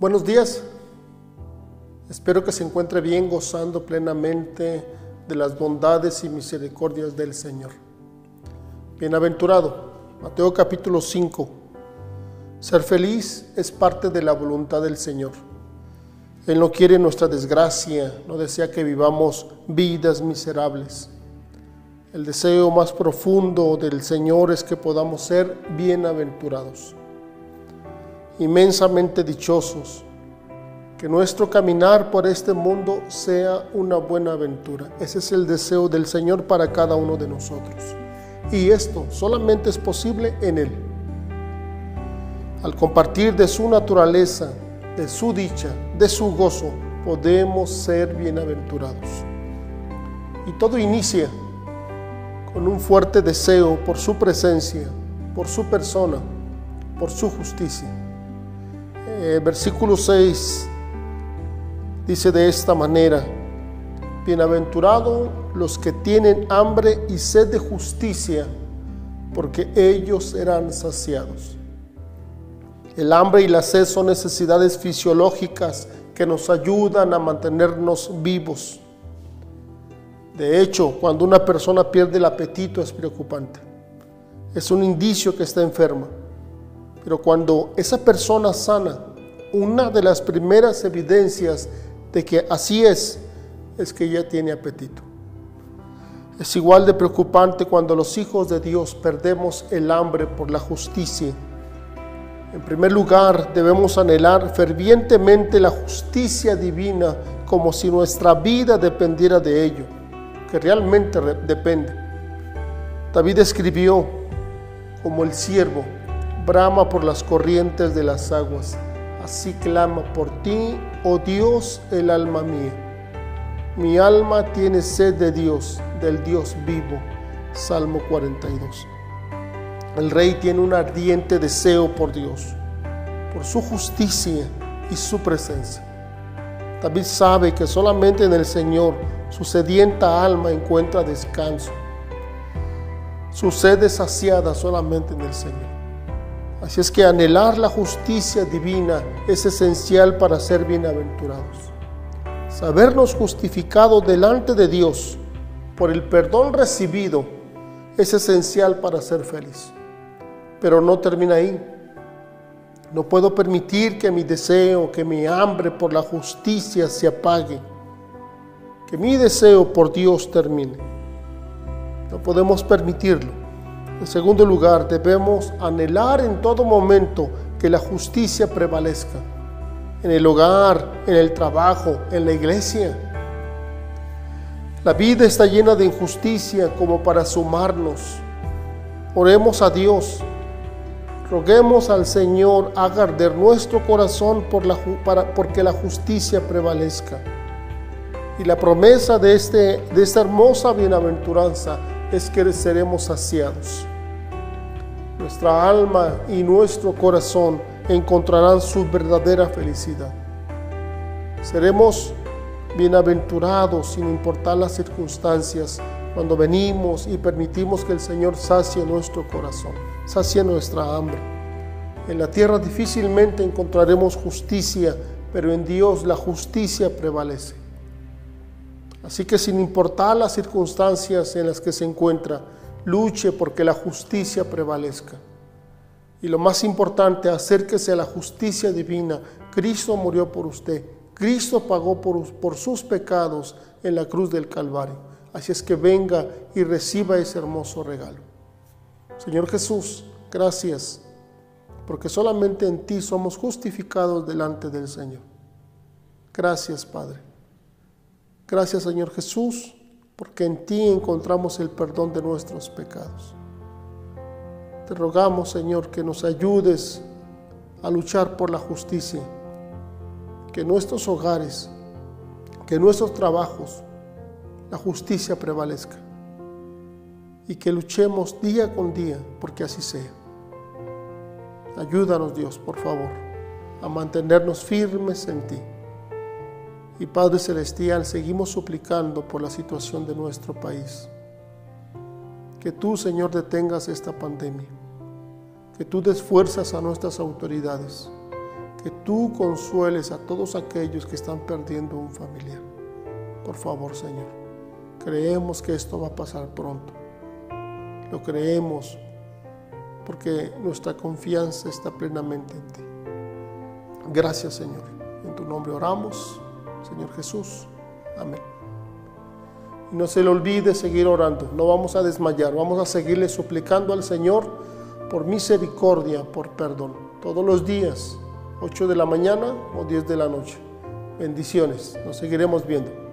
Buenos días. Espero que se encuentre bien gozando plenamente de las bondades y misericordias del Señor. Bienaventurado, Mateo capítulo 5. Ser feliz es parte de la voluntad del Señor. Él no quiere nuestra desgracia, no desea que vivamos vidas miserables. El deseo más profundo del Señor es que podamos ser bienaventurados, inmensamente dichosos, que nuestro caminar por este mundo sea una buena aventura. Ese es el deseo del Señor para cada uno de nosotros. Y esto solamente es posible en Él. Al compartir de su naturaleza, de su dicha, de su gozo, podemos ser bienaventurados. Y todo inicia con un fuerte deseo por su presencia, por su persona, por su justicia. Eh, versículo 6 dice de esta manera, bienaventurados los que tienen hambre y sed de justicia, porque ellos serán saciados. El hambre y la sed son necesidades fisiológicas que nos ayudan a mantenernos vivos. De hecho, cuando una persona pierde el apetito es preocupante. Es un indicio que está enferma. Pero cuando esa persona sana, una de las primeras evidencias de que así es, es que ya tiene apetito. Es igual de preocupante cuando los hijos de Dios perdemos el hambre por la justicia. En primer lugar, debemos anhelar fervientemente la justicia divina como si nuestra vida dependiera de ello, que realmente depende. David escribió, como el siervo, brama por las corrientes de las aguas, así clama por ti, oh Dios, el alma mía. Mi alma tiene sed de Dios, del Dios vivo. Salmo 42. El rey tiene un ardiente deseo por Dios, por su justicia y su presencia. David sabe que solamente en el Señor su sedienta alma encuentra descanso. Su sed es saciada solamente en el Señor. Así es que anhelar la justicia divina es esencial para ser bienaventurados. Sabernos justificados delante de Dios por el perdón recibido es esencial para ser feliz. Pero no termina ahí. No puedo permitir que mi deseo, que mi hambre por la justicia se apague. Que mi deseo por Dios termine. No podemos permitirlo. En segundo lugar, debemos anhelar en todo momento que la justicia prevalezca. En el hogar, en el trabajo, en la iglesia. La vida está llena de injusticia como para sumarnos. Oremos a Dios. Roguemos al Señor haga arder nuestro corazón por la, para, porque la justicia prevalezca. Y la promesa de, este, de esta hermosa bienaventuranza es que seremos saciados. Nuestra alma y nuestro corazón encontrarán su verdadera felicidad. Seremos bienaventurados sin importar las circunstancias cuando venimos y permitimos que el Señor sacie nuestro corazón, sacie nuestra hambre. En la tierra difícilmente encontraremos justicia, pero en Dios la justicia prevalece. Así que sin importar las circunstancias en las que se encuentra, luche porque la justicia prevalezca. Y lo más importante, acérquese a la justicia divina. Cristo murió por usted. Cristo pagó por, por sus pecados en la cruz del Calvario. Así es que venga y reciba ese hermoso regalo. Señor Jesús, gracias, porque solamente en ti somos justificados delante del Señor. Gracias, Padre. Gracias, Señor Jesús, porque en ti encontramos el perdón de nuestros pecados. Te rogamos, Señor, que nos ayudes a luchar por la justicia, que en nuestros hogares, que en nuestros trabajos, la justicia prevalezca y que luchemos día con día porque así sea. Ayúdanos, Dios, por favor, a mantenernos firmes en ti. Y Padre Celestial, seguimos suplicando por la situación de nuestro país. Que tú, Señor, detengas esta pandemia. Que tú des fuerzas a nuestras autoridades. que tú consueles a todos aquellos que están perdiendo un familiar. Por favor, Señor, creemos que esto va a pasar pronto. Lo creemos porque nuestra confianza está plenamente en ti. Gracias, Señor. En tu nombre oramos, Señor Jesús. Amén. Y no se le olvide seguir orando. No vamos a desmayar. Vamos a seguirle suplicando al Señor por misericordia, por perdón. Todos los días, 8 de la mañana o 10 de la noche. Bendiciones. Nos seguiremos viendo.